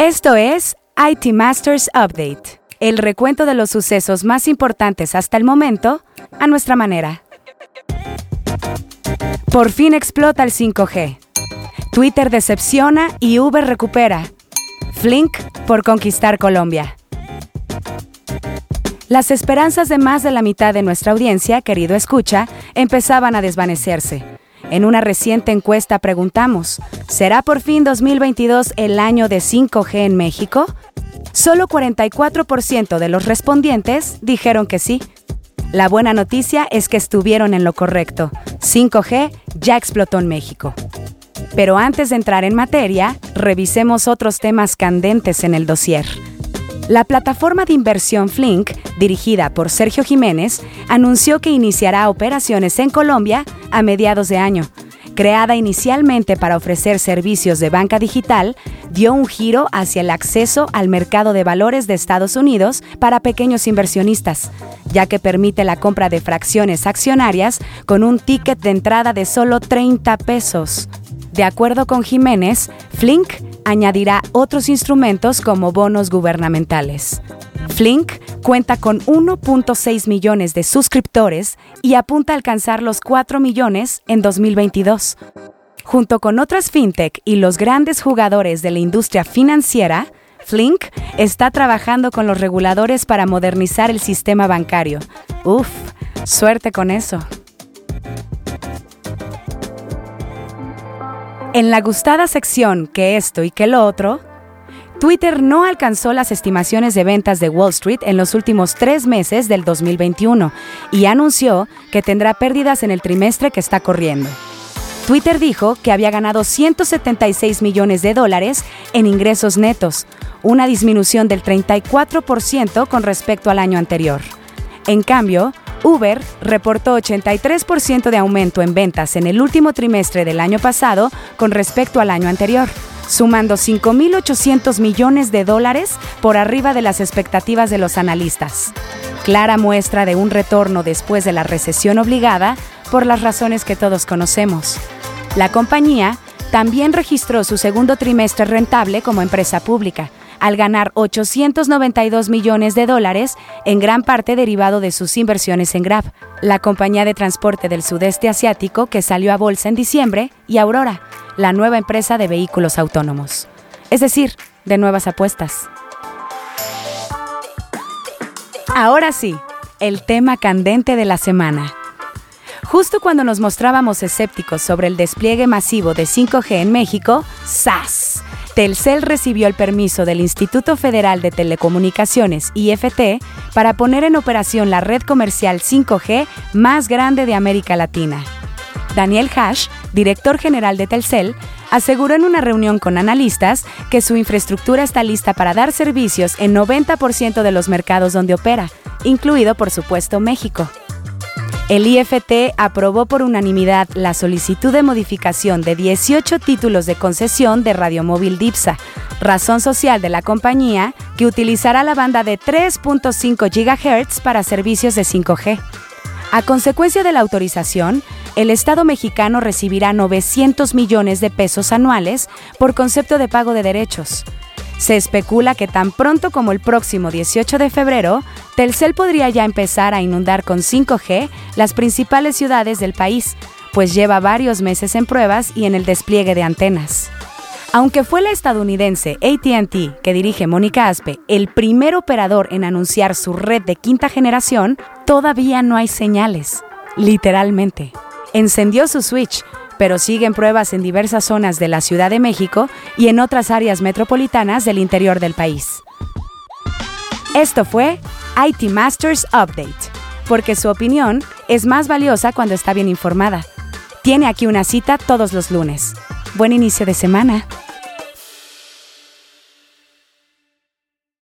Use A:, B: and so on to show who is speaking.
A: Esto es IT Masters Update, el recuento de los sucesos más importantes hasta el momento a nuestra manera. Por fin explota el 5G. Twitter decepciona y Uber recupera. Flink por conquistar Colombia. Las esperanzas de más de la mitad de nuestra audiencia, querido escucha, empezaban a desvanecerse. En una reciente encuesta preguntamos, ¿será por fin 2022 el año de 5G en México? Solo 44% de los respondientes dijeron que sí. La buena noticia es que estuvieron en lo correcto. 5G ya explotó en México. Pero antes de entrar en materia, revisemos otros temas candentes en el dossier. La plataforma de inversión Flink, dirigida por Sergio Jiménez, anunció que iniciará operaciones en Colombia a mediados de año. Creada inicialmente para ofrecer servicios de banca digital, dio un giro hacia el acceso al mercado de valores de Estados Unidos para pequeños inversionistas, ya que permite la compra de fracciones accionarias con un ticket de entrada de solo 30 pesos. De acuerdo con Jiménez, Flink añadirá otros instrumentos como bonos gubernamentales. Flink cuenta con 1.6 millones de suscriptores y apunta a alcanzar los 4 millones en 2022. Junto con otras fintech y los grandes jugadores de la industria financiera, Flink está trabajando con los reguladores para modernizar el sistema bancario. Uf, suerte con eso. En la gustada sección que esto y que lo otro, Twitter no alcanzó las estimaciones de ventas de Wall Street en los últimos tres meses del 2021 y anunció que tendrá pérdidas en el trimestre que está corriendo. Twitter dijo que había ganado 176 millones de dólares en ingresos netos, una disminución del 34% con respecto al año anterior. En cambio, Uber reportó 83% de aumento en ventas en el último trimestre del año pasado con respecto al año anterior, sumando 5.800 millones de dólares por arriba de las expectativas de los analistas. Clara muestra de un retorno después de la recesión obligada por las razones que todos conocemos. La compañía también registró su segundo trimestre rentable como empresa pública, al ganar 892 millones de dólares, en gran parte derivado de sus inversiones en Grab, la compañía de transporte del sudeste asiático que salió a bolsa en diciembre, y Aurora, la nueva empresa de vehículos autónomos. Es decir, de nuevas apuestas. Ahora sí, el tema candente de la semana. Justo cuando nos mostrábamos escépticos sobre el despliegue masivo de 5G en México, ¡zas! Telcel recibió el permiso del Instituto Federal de Telecomunicaciones, IFT, para poner en operación la red comercial 5G más grande de América Latina. Daniel Hash, director general de Telcel, aseguró en una reunión con analistas que su infraestructura está lista para dar servicios en 90% de los mercados donde opera, incluido por supuesto México. El IFT aprobó por unanimidad la solicitud de modificación de 18 títulos de concesión de radiomóvil DIPSA, razón social de la compañía que utilizará la banda de 3.5 GHz para servicios de 5G. A consecuencia de la autorización, el Estado mexicano recibirá 900 millones de pesos anuales por concepto de pago de derechos. Se especula que tan pronto como el próximo 18 de febrero, Telcel podría ya empezar a inundar con 5G las principales ciudades del país, pues lleva varios meses en pruebas y en el despliegue de antenas. Aunque fue la estadounidense ATT, que dirige Mónica Aspe, el primer operador en anunciar su red de quinta generación, todavía no hay señales, literalmente. Encendió su switch, pero siguen pruebas en diversas zonas de la Ciudad de México y en otras áreas metropolitanas del interior del país. Esto fue IT Masters Update, porque su opinión es más valiosa cuando está bien informada. Tiene aquí una cita todos los lunes. Buen inicio de semana.